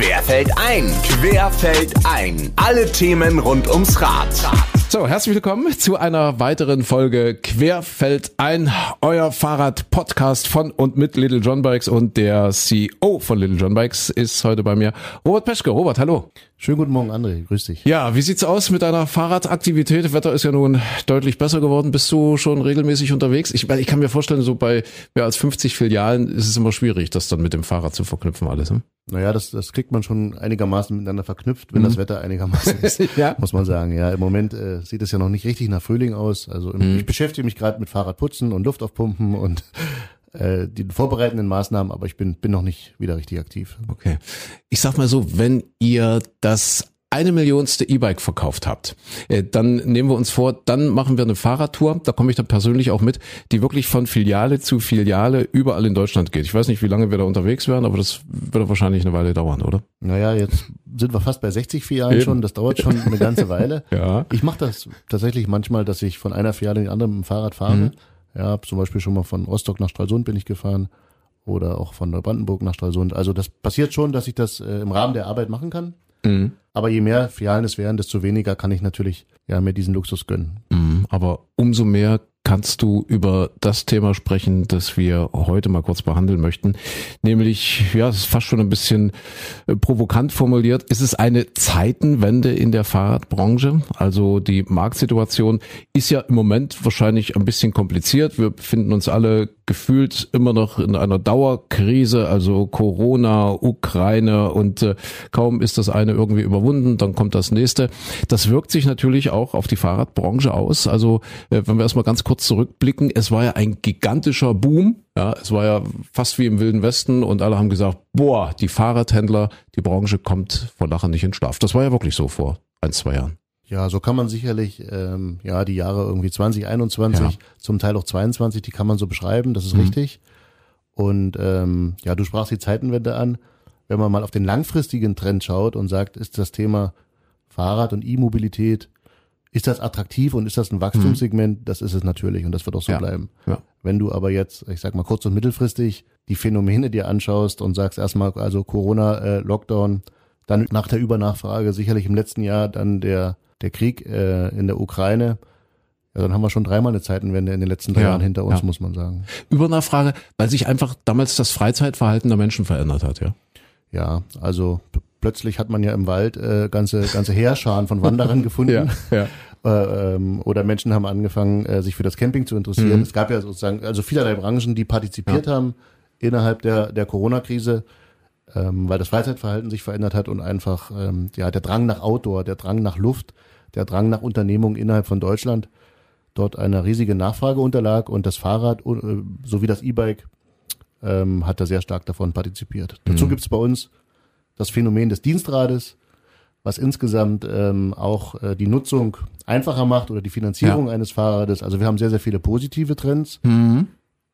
Querfeld ein. Querfeld ein. Alle Themen rund ums Rad. So, herzlich willkommen zu einer weiteren Folge Querfeld ein, euer Fahrrad-Podcast von und mit Little John Bikes und der CEO von Little John Bikes ist heute bei mir. Robert Peschke. Robert, hallo. Schönen guten Morgen, André. Grüß dich. Ja, wie sieht's aus mit deiner Fahrradaktivität? Wetter ist ja nun deutlich besser geworden. Bist du schon regelmäßig unterwegs? Ich, ich kann mir vorstellen, so bei mehr als 50 Filialen ist es immer schwierig, das dann mit dem Fahrrad zu verknüpfen alles. Ne? Naja, das, das kriegt man schon einigermaßen miteinander verknüpft, wenn mhm. das Wetter einigermaßen ist, ja. muss man sagen. Ja, im Moment äh, sieht es ja noch nicht richtig nach Frühling aus. Also mhm. ich beschäftige mich gerade mit Fahrradputzen und Luftaufpumpen und äh, die vorbereitenden Maßnahmen, aber ich bin, bin noch nicht wieder richtig aktiv. Okay. Ich sag mal so, wenn ihr das eine Millionste E-Bike verkauft habt, äh, dann nehmen wir uns vor, dann machen wir eine Fahrradtour, da komme ich dann persönlich auch mit, die wirklich von Filiale zu Filiale überall in Deutschland geht. Ich weiß nicht, wie lange wir da unterwegs werden, aber das wird wahrscheinlich eine Weile dauern, oder? Naja, jetzt sind wir fast bei 60 Filialen Eben. schon, das dauert schon eine ganze Weile. ja. Ich mache das tatsächlich manchmal, dass ich von einer Filiale in die andere mit dem Fahrrad fahre. Mhm. Ja, zum Beispiel schon mal von Rostock nach Stralsund bin ich gefahren oder auch von Neubrandenburg nach Stralsund. Also das passiert schon, dass ich das äh, im Rahmen der Arbeit machen kann. Mhm. Aber je mehr Filialen es wären, desto weniger kann ich natürlich ja mir diesen Luxus gönnen. Mhm, aber umso mehr kannst du über das Thema sprechen, das wir heute mal kurz behandeln möchten. Nämlich, ja, es ist fast schon ein bisschen äh, provokant formuliert. Ist es eine Zeitenwende in der Fahrradbranche? Also die Marktsituation ist ja im Moment wahrscheinlich ein bisschen kompliziert. Wir befinden uns alle gefühlt immer noch in einer Dauerkrise, also Corona, Ukraine und äh, kaum ist das eine irgendwie überwunden, dann kommt das nächste. Das wirkt sich natürlich auch auf die Fahrradbranche aus. Also äh, wenn wir erstmal ganz kurz zurückblicken, es war ja ein gigantischer Boom. Ja, es war ja fast wie im Wilden Westen und alle haben gesagt, boah, die Fahrradhändler, die Branche kommt vor Lachen nicht in Schlaf. Das war ja wirklich so vor ein, zwei Jahren. Ja, so kann man sicherlich, ähm, ja, die Jahre irgendwie 2021, ja. zum Teil auch 22, die kann man so beschreiben, das ist mhm. richtig. Und ähm, ja, du sprachst die Zeitenwende an. Wenn man mal auf den langfristigen Trend schaut und sagt, ist das Thema Fahrrad und E-Mobilität, ist das attraktiv und ist das ein Wachstumssegment? Mhm. Das ist es natürlich und das wird auch so ja. bleiben. Ja. Wenn du aber jetzt, ich sag mal kurz und mittelfristig, die Phänomene dir anschaust und sagst erstmal, also Corona, äh, Lockdown, dann nach der Übernachfrage sicherlich im letzten Jahr dann der der Krieg äh, in der Ukraine, ja, dann haben wir schon dreimal eine Zeitenwende in den letzten drei ja, Jahren hinter uns, ja. muss man sagen. Übernachfrage, weil sich einfach damals das Freizeitverhalten der Menschen verändert hat, ja? Ja, also plötzlich hat man ja im Wald äh, ganze ganze Heerscharen von Wanderern gefunden. ja, ja. Äh, ähm, oder Menschen haben angefangen, äh, sich für das Camping zu interessieren. Mhm. Es gab ja sozusagen also vielerlei Branchen, die partizipiert ja. haben innerhalb der der Corona-Krise ähm, weil das Freizeitverhalten sich verändert hat und einfach ähm, ja der Drang nach Outdoor, der Drang nach Luft, der Drang nach Unternehmung innerhalb von Deutschland dort eine riesige Nachfrage unterlag und das Fahrrad äh, sowie das E-Bike ähm, hat da sehr stark davon partizipiert. Mhm. Dazu gibt es bei uns das Phänomen des Dienstrades, was insgesamt ähm, auch äh, die Nutzung einfacher macht oder die Finanzierung ja. eines Fahrrades. Also wir haben sehr, sehr viele positive Trends. Mhm.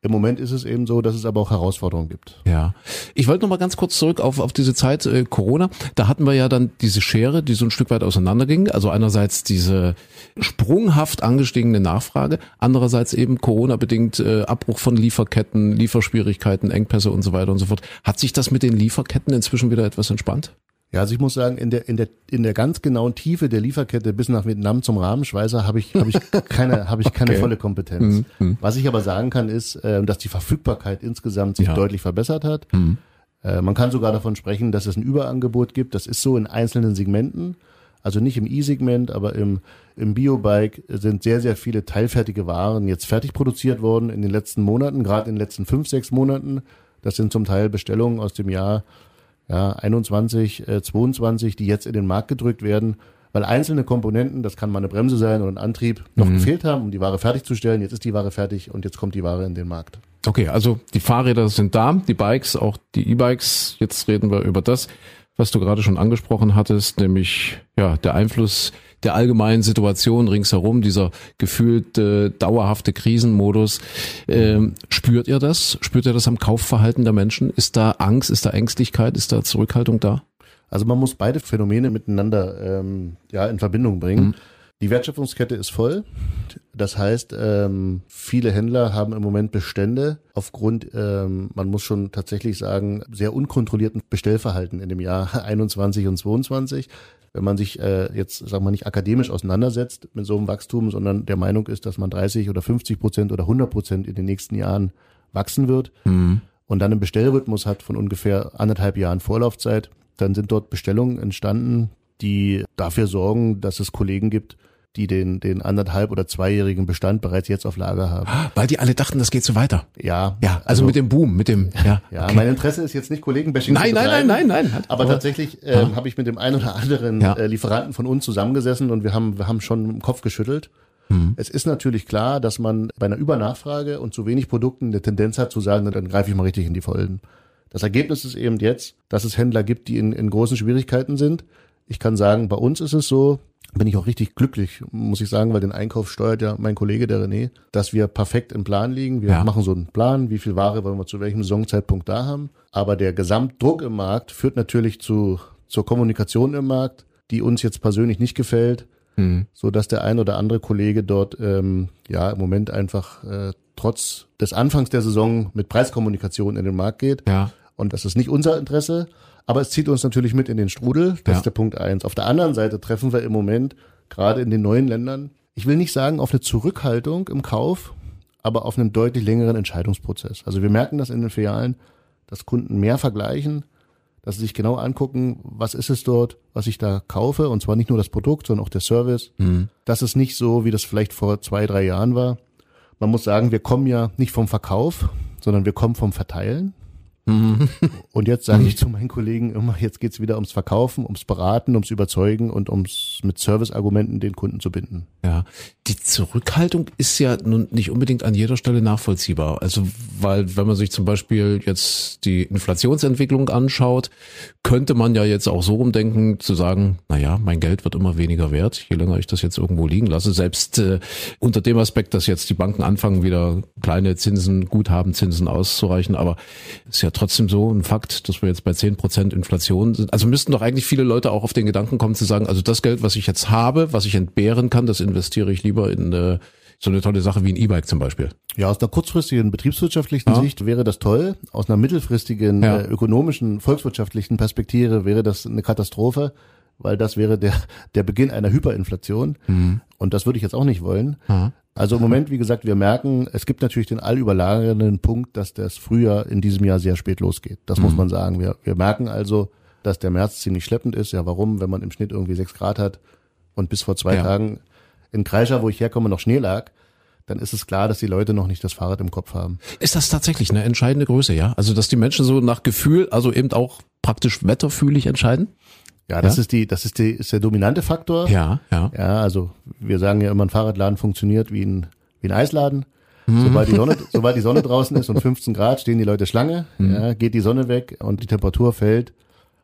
Im Moment ist es eben so, dass es aber auch Herausforderungen gibt. Ja. Ich wollte noch mal ganz kurz zurück auf, auf diese Zeit äh, Corona. Da hatten wir ja dann diese Schere, die so ein Stück weit auseinanderging. Also einerseits diese sprunghaft angestiegene Nachfrage, andererseits eben Corona-bedingt äh, Abbruch von Lieferketten, Lieferschwierigkeiten, Engpässe und so weiter und so fort. Hat sich das mit den Lieferketten inzwischen wieder etwas entspannt? Ja, also ich muss sagen, in der, in der, in der ganz genauen Tiefe der Lieferkette bis nach Vietnam zum Rahmenschweißer habe ich, habe ich keine, habe ich keine okay. volle Kompetenz. Mhm. Was ich aber sagen kann, ist, äh, dass die Verfügbarkeit insgesamt sich ja. deutlich verbessert hat. Mhm. Äh, man kann sogar davon sprechen, dass es ein Überangebot gibt. Das ist so in einzelnen Segmenten. Also nicht im E-Segment, aber im, im Biobike sind sehr, sehr viele teilfertige Waren jetzt fertig produziert worden in den letzten Monaten, gerade in den letzten fünf, sechs Monaten. Das sind zum Teil Bestellungen aus dem Jahr ja, 21, äh, 22, die jetzt in den Markt gedrückt werden, weil einzelne Komponenten, das kann mal eine Bremse sein oder ein Antrieb, noch mhm. gefehlt haben, um die Ware fertigzustellen. Jetzt ist die Ware fertig und jetzt kommt die Ware in den Markt. Okay, also die Fahrräder sind da, die Bikes, auch die E-Bikes. Jetzt reden wir über das, was du gerade schon angesprochen hattest, nämlich ja der Einfluss der allgemeinen Situation ringsherum, dieser gefühlte dauerhafte Krisenmodus. Ähm, spürt ihr das? Spürt ihr das am Kaufverhalten der Menschen? Ist da Angst, ist da Ängstlichkeit, ist da Zurückhaltung da? Also man muss beide Phänomene miteinander ähm, ja in Verbindung bringen. Mhm. Die Wertschöpfungskette ist voll. Das heißt, ähm, viele Händler haben im Moment Bestände aufgrund, ähm, man muss schon tatsächlich sagen, sehr unkontrollierten Bestellverhalten in dem Jahr 21 und 22 wenn man sich äh, jetzt, sagen wir nicht akademisch auseinandersetzt mit so einem Wachstum, sondern der Meinung ist, dass man 30 oder 50 Prozent oder 100 Prozent in den nächsten Jahren wachsen wird mhm. und dann einen Bestellrhythmus hat von ungefähr anderthalb Jahren Vorlaufzeit, dann sind dort Bestellungen entstanden, die dafür sorgen, dass es Kollegen gibt, die den, den anderthalb oder zweijährigen Bestand bereits jetzt auf Lager haben. Weil die alle dachten, das geht so weiter. Ja. Ja, also, also mit dem Boom, mit dem, ja. Ja, okay. mein Interesse ist jetzt nicht Kollegenbashing nein, zu betreiben. Nein, nein, nein, nein. Aber, aber tatsächlich äh, ja. habe ich mit dem einen oder anderen ja. äh, Lieferanten von uns zusammengesessen und wir haben, wir haben schon im Kopf geschüttelt. Mhm. Es ist natürlich klar, dass man bei einer Übernachfrage und zu wenig Produkten eine Tendenz hat zu sagen, dann greife ich mal richtig in die Vollen. Das Ergebnis ist eben jetzt, dass es Händler gibt, die in, in großen Schwierigkeiten sind. Ich kann sagen, bei uns ist es so, bin ich auch richtig glücklich, muss ich sagen, weil den Einkauf steuert ja mein Kollege, der René, dass wir perfekt im Plan liegen. Wir ja. machen so einen Plan, wie viel Ware wollen wir zu welchem Saisonzeitpunkt da haben. Aber der Gesamtdruck im Markt führt natürlich zu, zur Kommunikation im Markt, die uns jetzt persönlich nicht gefällt, mhm. so dass der ein oder andere Kollege dort ähm, ja im Moment einfach äh, trotz des Anfangs der Saison mit Preiskommunikation in den Markt geht. Ja. Und das ist nicht unser Interesse. Aber es zieht uns natürlich mit in den Strudel. Das ja. ist der Punkt eins. Auf der anderen Seite treffen wir im Moment gerade in den neuen Ländern, ich will nicht sagen auf eine Zurückhaltung im Kauf, aber auf einen deutlich längeren Entscheidungsprozess. Also wir merken das in den Filialen, dass Kunden mehr vergleichen, dass sie sich genau angucken, was ist es dort, was ich da kaufe, und zwar nicht nur das Produkt, sondern auch der Service. Mhm. Das ist nicht so, wie das vielleicht vor zwei, drei Jahren war. Man muss sagen, wir kommen ja nicht vom Verkauf, sondern wir kommen vom Verteilen. Mhm. Und jetzt sage ich zu meinen Kollegen immer, jetzt geht's wieder ums Verkaufen, ums Beraten, ums Überzeugen und ums mit Serviceargumenten den Kunden zu binden. Ja, die Zurückhaltung ist ja nun nicht unbedingt an jeder Stelle nachvollziehbar. Also, weil wenn man sich zum Beispiel jetzt die Inflationsentwicklung anschaut, könnte man ja jetzt auch so rumdenken, zu sagen, na ja, mein Geld wird immer weniger wert, je länger ich das jetzt irgendwo liegen lasse. Selbst äh, unter dem Aspekt, dass jetzt die Banken anfangen, wieder kleine Zinsen, Guthabenzinsen auszureichen, aber ist ja trotzdem so ein Fakt, dass wir jetzt bei zehn Prozent Inflation sind. Also müssten doch eigentlich viele Leute auch auf den Gedanken kommen zu sagen, also das Geld, was ich jetzt habe, was ich entbehren kann, das investiere ich lieber in äh, so eine tolle Sache wie ein E-Bike zum Beispiel. Ja, aus einer kurzfristigen betriebswirtschaftlichen ja. Sicht wäre das toll. Aus einer mittelfristigen ja. äh, ökonomischen, volkswirtschaftlichen Perspektive wäre das eine Katastrophe, weil das wäre der, der Beginn einer Hyperinflation. Mhm. Und das würde ich jetzt auch nicht wollen. Ja. Also im Moment, wie gesagt, wir merken, es gibt natürlich den allüberlagernden Punkt, dass das Frühjahr in diesem Jahr sehr spät losgeht. Das mhm. muss man sagen. Wir, wir merken also, dass der März ziemlich schleppend ist. Ja, warum? Wenn man im Schnitt irgendwie sechs Grad hat und bis vor zwei ja. Tagen in Kreischer, wo ich herkomme, noch Schnee lag, dann ist es klar, dass die Leute noch nicht das Fahrrad im Kopf haben. Ist das tatsächlich eine entscheidende Größe, ja? Also, dass die Menschen so nach Gefühl, also eben auch praktisch wetterfühlig entscheiden? Ja, das ja? ist die, das ist die, ist der dominante Faktor. Ja, ja. Ja, also wir sagen ja immer, ein Fahrradladen funktioniert wie ein, wie ein Eisladen. Mhm. Sobald die Sonne, sobald die Sonne draußen ist und 15 Grad stehen die Leute Schlange, mhm. ja, geht die Sonne weg und die Temperatur fällt,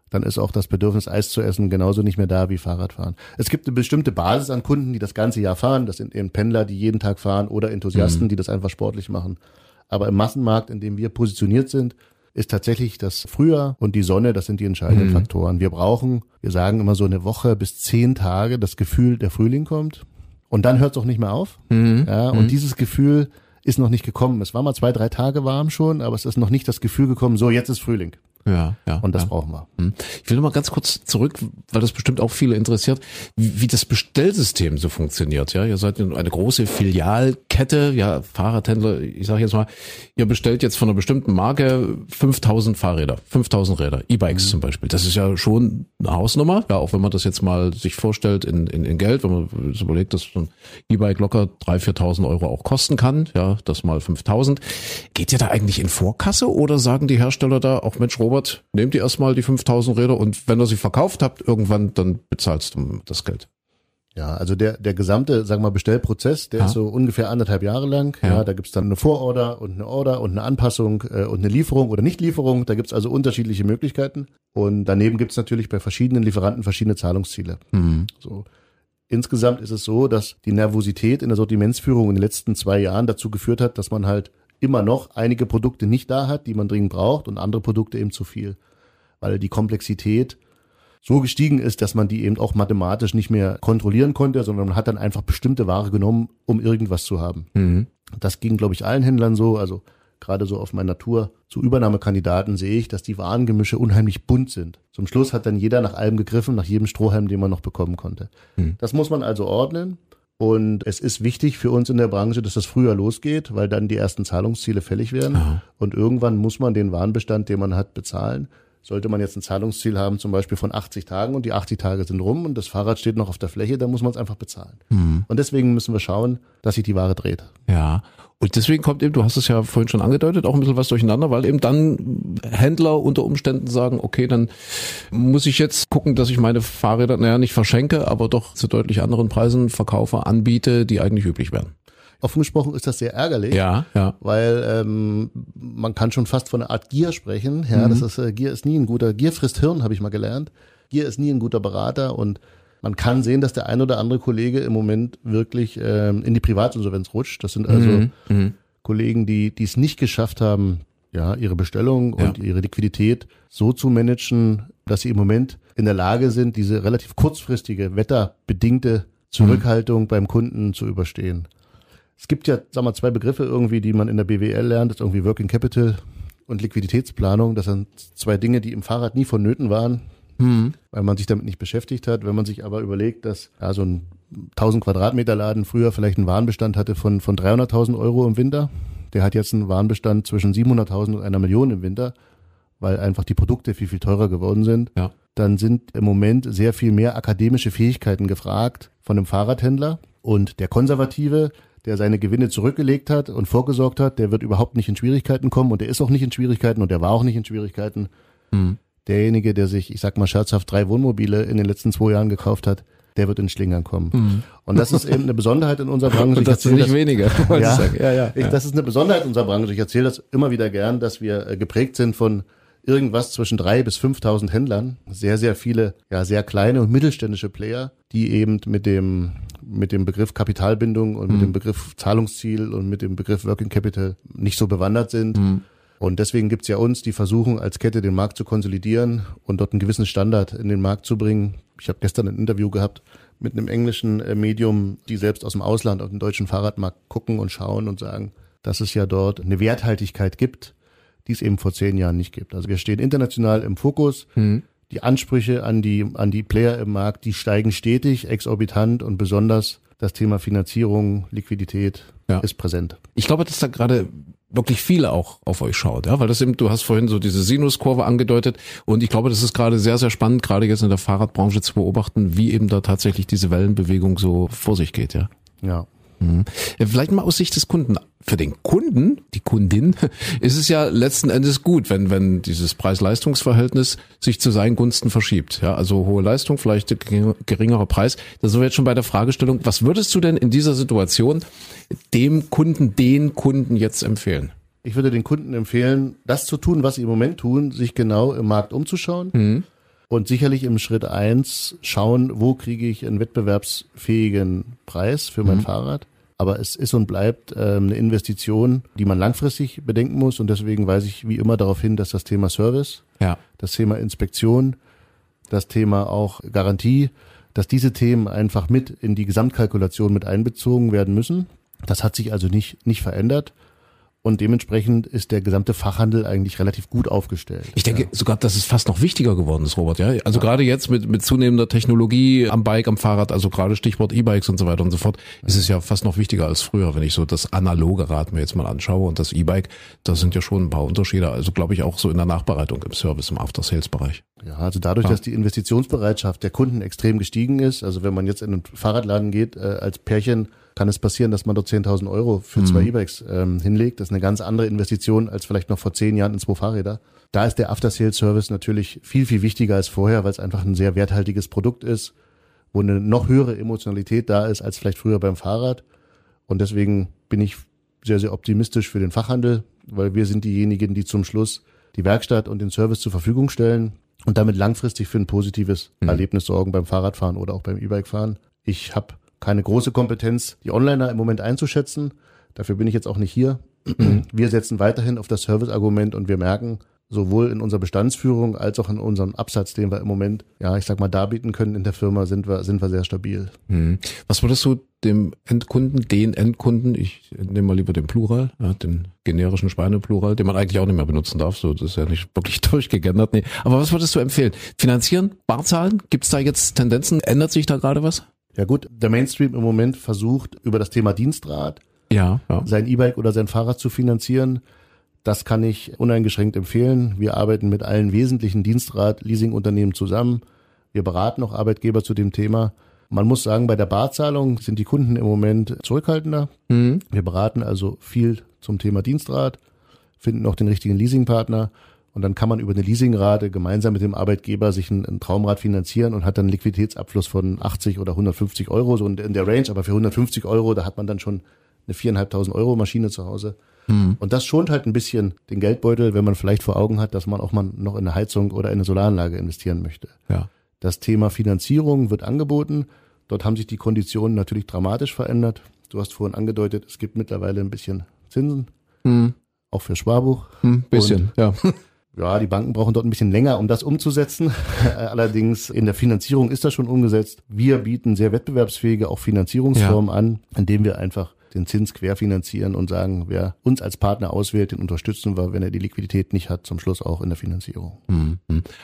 dann ist auch das Bedürfnis, Eis zu essen, genauso nicht mehr da wie Fahrradfahren. Es gibt eine bestimmte Basis an Kunden, die das ganze Jahr fahren. Das sind eben Pendler, die jeden Tag fahren oder Enthusiasten, mhm. die das einfach sportlich machen. Aber im Massenmarkt, in dem wir positioniert sind, ist tatsächlich das Frühjahr und die Sonne, das sind die entscheidenden mhm. Faktoren. Wir brauchen, wir sagen immer so eine Woche bis zehn Tage, das Gefühl, der Frühling kommt. Und dann hört es auch nicht mehr auf. Mhm. Ja, und mhm. dieses Gefühl ist noch nicht gekommen. Es war mal zwei, drei Tage warm schon, aber es ist noch nicht das Gefühl gekommen, so jetzt ist Frühling. Ja, ja. Und das ja. brauchen wir. Hm. Ich will noch mal ganz kurz zurück, weil das bestimmt auch viele interessiert, wie, wie das Bestellsystem so funktioniert. Ja, ihr seid eine große Filialkette, ja, Fahrradhändler. Ich sage jetzt mal, ihr bestellt jetzt von einer bestimmten Marke 5000 Fahrräder, 5000 Räder, E-Bikes mhm. zum Beispiel. Das ist ja schon eine Hausnummer. Ja, auch wenn man das jetzt mal sich vorstellt in, in, in Geld, wenn man sich überlegt, dass ein E-Bike locker 3.000, 4.000 Euro auch kosten kann. Ja, das mal 5000. Geht ihr da eigentlich in Vorkasse oder sagen die Hersteller da auch Mensch, Robert, nehmt ihr erstmal die 5000 Räder und wenn ihr sie verkauft habt, irgendwann, dann bezahlst du das Geld. Ja, also der, der gesamte, sagen wir mal, Bestellprozess, der ja. ist so ungefähr anderthalb Jahre lang. Ja, ja da gibt's dann eine Vororder und eine Order und eine Anpassung äh, und eine Lieferung oder Nichtlieferung. Da gibt's also unterschiedliche Möglichkeiten. Und daneben gibt's natürlich bei verschiedenen Lieferanten verschiedene Zahlungsziele. Mhm. So. Insgesamt ist es so, dass die Nervosität in der Sortimentsführung in den letzten zwei Jahren dazu geführt hat, dass man halt immer noch einige Produkte nicht da hat, die man dringend braucht und andere Produkte eben zu viel. Weil die Komplexität so gestiegen ist, dass man die eben auch mathematisch nicht mehr kontrollieren konnte, sondern man hat dann einfach bestimmte Ware genommen, um irgendwas zu haben. Mhm. Das ging, glaube ich, allen Händlern so. Also gerade so auf meiner Tour zu Übernahmekandidaten sehe ich, dass die Warengemische unheimlich bunt sind. Zum Schluss hat dann jeder nach allem gegriffen, nach jedem Strohhalm, den man noch bekommen konnte. Mhm. Das muss man also ordnen. Und es ist wichtig für uns in der Branche, dass das früher losgeht, weil dann die ersten Zahlungsziele fällig werden. Aha. Und irgendwann muss man den Warenbestand, den man hat, bezahlen. Sollte man jetzt ein Zahlungsziel haben, zum Beispiel von 80 Tagen und die 80 Tage sind rum und das Fahrrad steht noch auf der Fläche, dann muss man es einfach bezahlen. Mhm. Und deswegen müssen wir schauen, dass sich die Ware dreht. Ja. Und deswegen kommt eben, du hast es ja vorhin schon angedeutet, auch ein bisschen was durcheinander, weil eben dann Händler unter Umständen sagen, okay, dann muss ich jetzt gucken, dass ich meine Fahrräder, naja, nicht verschenke, aber doch zu deutlich anderen Preisen verkaufe, anbiete, die eigentlich üblich wären. Offen gesprochen ist das sehr ärgerlich, ja, ja. weil ähm, man kann schon fast von einer Art Gier sprechen. Ja, mhm. das ist äh, Gier ist nie ein guter Gier frisst Hirn, habe ich mal gelernt. Gier ist nie ein guter Berater und man kann sehen, dass der ein oder andere Kollege im Moment wirklich ähm, in die Privatinsolvenz rutscht. Das sind also mhm. mhm. Kollegen, die die es nicht geschafft haben, ja, ihre Bestellung ja. und ihre Liquidität so zu managen, dass sie im Moment in der Lage sind, diese relativ kurzfristige wetterbedingte Zurückhaltung mhm. beim Kunden zu überstehen. Es gibt ja, sag mal, zwei Begriffe irgendwie, die man in der BWL lernt. Das ist irgendwie Working Capital und Liquiditätsplanung. Das sind zwei Dinge, die im Fahrrad nie vonnöten waren, mhm. weil man sich damit nicht beschäftigt hat. Wenn man sich aber überlegt, dass ja, so ein 1000 Quadratmeter Laden früher vielleicht einen Warenbestand hatte von, von 300.000 Euro im Winter, der hat jetzt einen Warenbestand zwischen 700.000 und einer Million im Winter, weil einfach die Produkte viel, viel teurer geworden sind. Ja. Dann sind im Moment sehr viel mehr akademische Fähigkeiten gefragt von einem Fahrradhändler. Und der Konservative, der seine Gewinne zurückgelegt hat und vorgesorgt hat, der wird überhaupt nicht in Schwierigkeiten kommen und der ist auch nicht in Schwierigkeiten und der war auch nicht in Schwierigkeiten. Mhm. Derjenige, der sich, ich sag mal scherzhaft, drei Wohnmobile in den letzten zwei Jahren gekauft hat, der wird in Schlingern kommen. Mhm. Und das ist eben eine Besonderheit in unserer Branche. Und das ist nicht das, weniger, ja, ich sagen. Ja, ja, ich, das ist eine Besonderheit in unserer Branche. Ich erzähle das immer wieder gern, dass wir äh, geprägt sind von irgendwas zwischen drei bis 5.000 Händlern. Sehr, sehr viele, ja, sehr kleine und mittelständische Player, die eben mit dem mit dem Begriff Kapitalbindung und mhm. mit dem Begriff Zahlungsziel und mit dem Begriff Working Capital nicht so bewandert sind. Mhm. Und deswegen gibt's ja uns, die versuchen, als Kette den Markt zu konsolidieren und dort einen gewissen Standard in den Markt zu bringen. Ich habe gestern ein Interview gehabt mit einem englischen äh, Medium, die selbst aus dem Ausland auf den deutschen Fahrradmarkt gucken und schauen und sagen, dass es ja dort eine Werthaltigkeit gibt, die es eben vor zehn Jahren nicht gibt. Also wir stehen international im Fokus. Mhm die Ansprüche an die, an die Player im Markt, die steigen stetig, exorbitant und besonders das Thema Finanzierung, Liquidität ja. ist präsent. Ich glaube, dass da gerade wirklich viele auch auf euch schaut, ja, weil das eben, du hast vorhin so diese Sinuskurve angedeutet und ich glaube, das ist gerade sehr, sehr spannend, gerade jetzt in der Fahrradbranche zu beobachten, wie eben da tatsächlich diese Wellenbewegung so vor sich geht, ja. Ja. Mhm. Vielleicht mal aus Sicht des Kunden. Für den Kunden, die Kundin, ist es ja letzten Endes gut, wenn, wenn dieses Preis-Leistungs-Verhältnis sich zu seinen Gunsten verschiebt. Ja, also hohe Leistung, vielleicht geringerer Preis. Da sind wir jetzt schon bei der Fragestellung, was würdest du denn in dieser Situation dem Kunden, den Kunden jetzt empfehlen? Ich würde den Kunden empfehlen, das zu tun, was sie im Moment tun, sich genau im Markt umzuschauen. Mhm und sicherlich im Schritt eins schauen, wo kriege ich einen wettbewerbsfähigen Preis für mein mhm. Fahrrad. Aber es ist und bleibt ähm, eine Investition, die man langfristig bedenken muss. Und deswegen weise ich wie immer darauf hin, dass das Thema Service, ja. das Thema Inspektion, das Thema auch Garantie, dass diese Themen einfach mit in die Gesamtkalkulation mit einbezogen werden müssen. Das hat sich also nicht, nicht verändert. Und dementsprechend ist der gesamte Fachhandel eigentlich relativ gut aufgestellt. Ich denke ja. sogar, dass es fast noch wichtiger geworden ist, Robert. Ja, also ja. gerade jetzt mit mit zunehmender Technologie am Bike, am Fahrrad, also gerade Stichwort E-Bikes und so weiter und so fort, ist es ja fast noch wichtiger als früher, wenn ich so das analoge Rad mir jetzt mal anschaue und das E-Bike. Da sind ja schon ein paar Unterschiede. Also glaube ich auch so in der Nachbereitung im Service im After Sales Bereich. Ja, also dadurch, ja. dass die Investitionsbereitschaft der Kunden extrem gestiegen ist, also wenn man jetzt in einen Fahrradladen geht äh, als Pärchen kann es passieren, dass man dort 10.000 Euro für mhm. zwei E-Bikes ähm, hinlegt. Das ist eine ganz andere Investition als vielleicht noch vor zehn Jahren in zwei Fahrräder. Da ist der After-Sales-Service natürlich viel, viel wichtiger als vorher, weil es einfach ein sehr werthaltiges Produkt ist, wo eine noch höhere Emotionalität da ist als vielleicht früher beim Fahrrad. Und deswegen bin ich sehr, sehr optimistisch für den Fachhandel, weil wir sind diejenigen, die zum Schluss die Werkstatt und den Service zur Verfügung stellen und damit langfristig für ein positives mhm. Erlebnis sorgen beim Fahrradfahren oder auch beim E-Bike fahren. Ich habe keine große Kompetenz, die Onliner im Moment einzuschätzen. Dafür bin ich jetzt auch nicht hier. Wir setzen weiterhin auf das Service-Argument und wir merken, sowohl in unserer Bestandsführung als auch in unserem Absatz, den wir im Moment, ja, ich sag mal, darbieten können in der Firma, sind wir, sind wir sehr stabil. Hm. Was würdest du dem Endkunden, den Endkunden, ich nehme mal lieber den Plural, ja, den generischen Schweineplural, den man eigentlich auch nicht mehr benutzen darf, so, das ist ja nicht wirklich durchgegendert, nee. Aber was würdest du empfehlen? Finanzieren? Barzahlen? Gibt es da jetzt Tendenzen? Ändert sich da gerade was? Ja gut, der Mainstream im Moment versucht über das Thema Dienstrad ja, ja. sein E-Bike oder sein Fahrrad zu finanzieren. Das kann ich uneingeschränkt empfehlen. Wir arbeiten mit allen wesentlichen Dienstrad-Leasingunternehmen zusammen. Wir beraten auch Arbeitgeber zu dem Thema. Man muss sagen, bei der Barzahlung sind die Kunden im Moment zurückhaltender. Mhm. Wir beraten also viel zum Thema Dienstrad, finden auch den richtigen Leasingpartner und dann kann man über eine Leasingrate gemeinsam mit dem Arbeitgeber sich ein, ein Traumrad finanzieren und hat dann einen Liquiditätsabfluss von 80 oder 150 Euro, so in der Range. Aber für 150 Euro, da hat man dann schon eine viereinhalbtausend Euro Maschine zu Hause. Hm. Und das schont halt ein bisschen den Geldbeutel, wenn man vielleicht vor Augen hat, dass man auch mal noch in eine Heizung oder in eine Solaranlage investieren möchte. Ja. Das Thema Finanzierung wird angeboten. Dort haben sich die Konditionen natürlich dramatisch verändert. Du hast vorhin angedeutet, es gibt mittlerweile ein bisschen Zinsen, hm. auch für Sparbuch. Hm, bisschen, Und, ja. Ja, die Banken brauchen dort ein bisschen länger, um das umzusetzen. Allerdings in der Finanzierung ist das schon umgesetzt. Wir bieten sehr wettbewerbsfähige auch Finanzierungsformen ja. an, indem wir einfach den Zins querfinanzieren und sagen, wer uns als Partner auswählt, den unterstützen wir, wenn er die Liquidität nicht hat, zum Schluss auch in der Finanzierung. Mhm.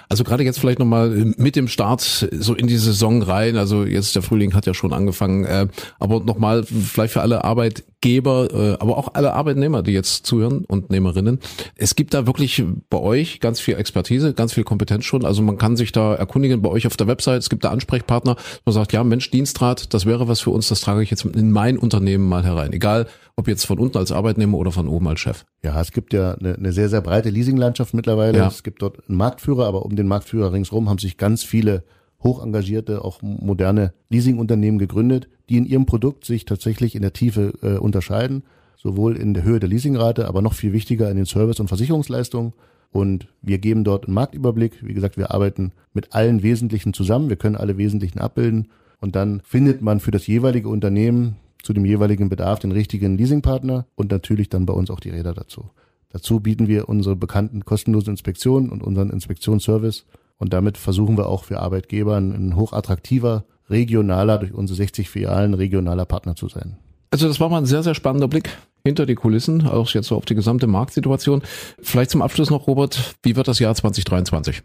Also gerade jetzt vielleicht nochmal mit dem Start so in die Saison rein, also jetzt der Frühling hat ja schon angefangen, äh, aber nochmal vielleicht für alle Arbeitgeber, äh, aber auch alle Arbeitnehmer, die jetzt zuhören und Nehmerinnen, es gibt da wirklich bei euch ganz viel Expertise, ganz viel Kompetenz schon, also man kann sich da erkundigen bei euch auf der Website, es gibt da Ansprechpartner, man sagt, ja Mensch, Dienstrat, das wäre was für uns, das trage ich jetzt in mein Unternehmen mal herein. Rein. Egal, ob jetzt von unten als Arbeitnehmer oder von oben als Chef. Ja, es gibt ja eine, eine sehr, sehr breite Leasinglandschaft mittlerweile. Ja. Es gibt dort einen Marktführer, aber um den Marktführer ringsherum haben sich ganz viele hoch engagierte, auch moderne Leasingunternehmen gegründet, die in ihrem Produkt sich tatsächlich in der Tiefe äh, unterscheiden, sowohl in der Höhe der Leasingrate, aber noch viel wichtiger in den Service- und Versicherungsleistungen. Und wir geben dort einen Marktüberblick. Wie gesagt, wir arbeiten mit allen Wesentlichen zusammen. Wir können alle Wesentlichen abbilden. Und dann findet man für das jeweilige Unternehmen zu dem jeweiligen Bedarf den richtigen Leasingpartner und natürlich dann bei uns auch die Räder dazu. Dazu bieten wir unsere bekannten kostenlosen Inspektionen und unseren Inspektionsservice und damit versuchen wir auch für Arbeitgeber ein hochattraktiver, regionaler, durch unsere 60 Filialen regionaler Partner zu sein. Also das war mal ein sehr, sehr spannender Blick hinter die Kulissen, auch jetzt so auf die gesamte Marktsituation. Vielleicht zum Abschluss noch, Robert, wie wird das Jahr 2023?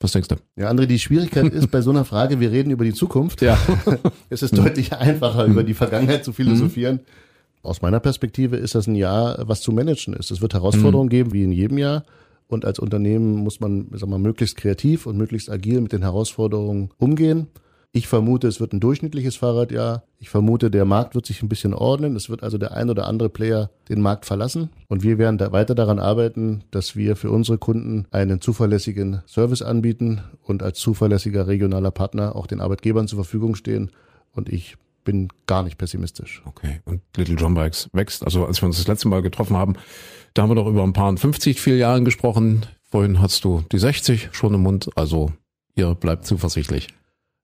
Was denkst du? Ja, André, die Schwierigkeit ist bei so einer Frage, wir reden über die Zukunft. Ja. es ist deutlich einfacher, über die Vergangenheit zu philosophieren. Mhm. Aus meiner Perspektive ist das ein Jahr, was zu managen ist. Es wird Herausforderungen mhm. geben, wie in jedem Jahr. Und als Unternehmen muss man, sag mal, möglichst kreativ und möglichst agil mit den Herausforderungen umgehen. Ich vermute, es wird ein durchschnittliches Fahrradjahr. Ich vermute, der Markt wird sich ein bisschen ordnen. Es wird also der ein oder andere Player den Markt verlassen. Und wir werden da weiter daran arbeiten, dass wir für unsere Kunden einen zuverlässigen Service anbieten und als zuverlässiger regionaler Partner auch den Arbeitgebern zur Verfügung stehen. Und ich bin gar nicht pessimistisch. Okay. Und Little John Bikes wächst. Also als wir uns das letzte Mal getroffen haben, da haben wir doch über ein paar 50 Filialen gesprochen. Vorhin hast du die 60 schon im Mund. Also ihr bleibt zuversichtlich.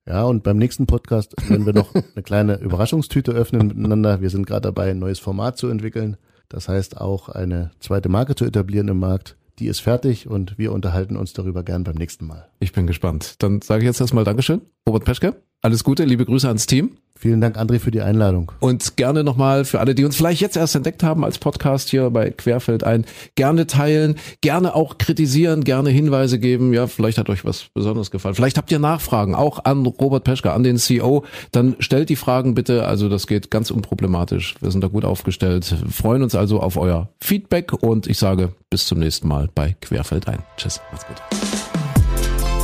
Ja, und beim nächsten Podcast werden wir noch eine kleine Überraschungstüte öffnen miteinander. Wir sind gerade dabei, ein neues Format zu entwickeln. Das heißt auch eine zweite Marke zu etablieren im Markt. Die ist fertig und wir unterhalten uns darüber gern beim nächsten Mal. Ich bin gespannt. Dann sage ich jetzt erstmal Dankeschön, Robert Peschke. Alles Gute, liebe Grüße ans Team. Vielen Dank, André, für die Einladung. Und gerne nochmal für alle, die uns vielleicht jetzt erst entdeckt haben als Podcast hier bei Querfeld ein, gerne teilen, gerne auch kritisieren, gerne Hinweise geben. Ja, vielleicht hat euch was besonders gefallen. Vielleicht habt ihr Nachfragen, auch an Robert Peschke, an den CEO. Dann stellt die Fragen bitte. Also das geht ganz unproblematisch. Wir sind da gut aufgestellt. Freuen uns also auf euer Feedback und ich sage bis zum nächsten Mal bei Querfeld ein. Tschüss, macht's gut.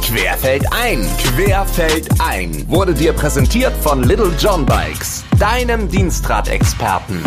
Querfeld ein, Querfeld ein wurde dir präsentiert von Little John Bikes, deinem Dienstradexperten.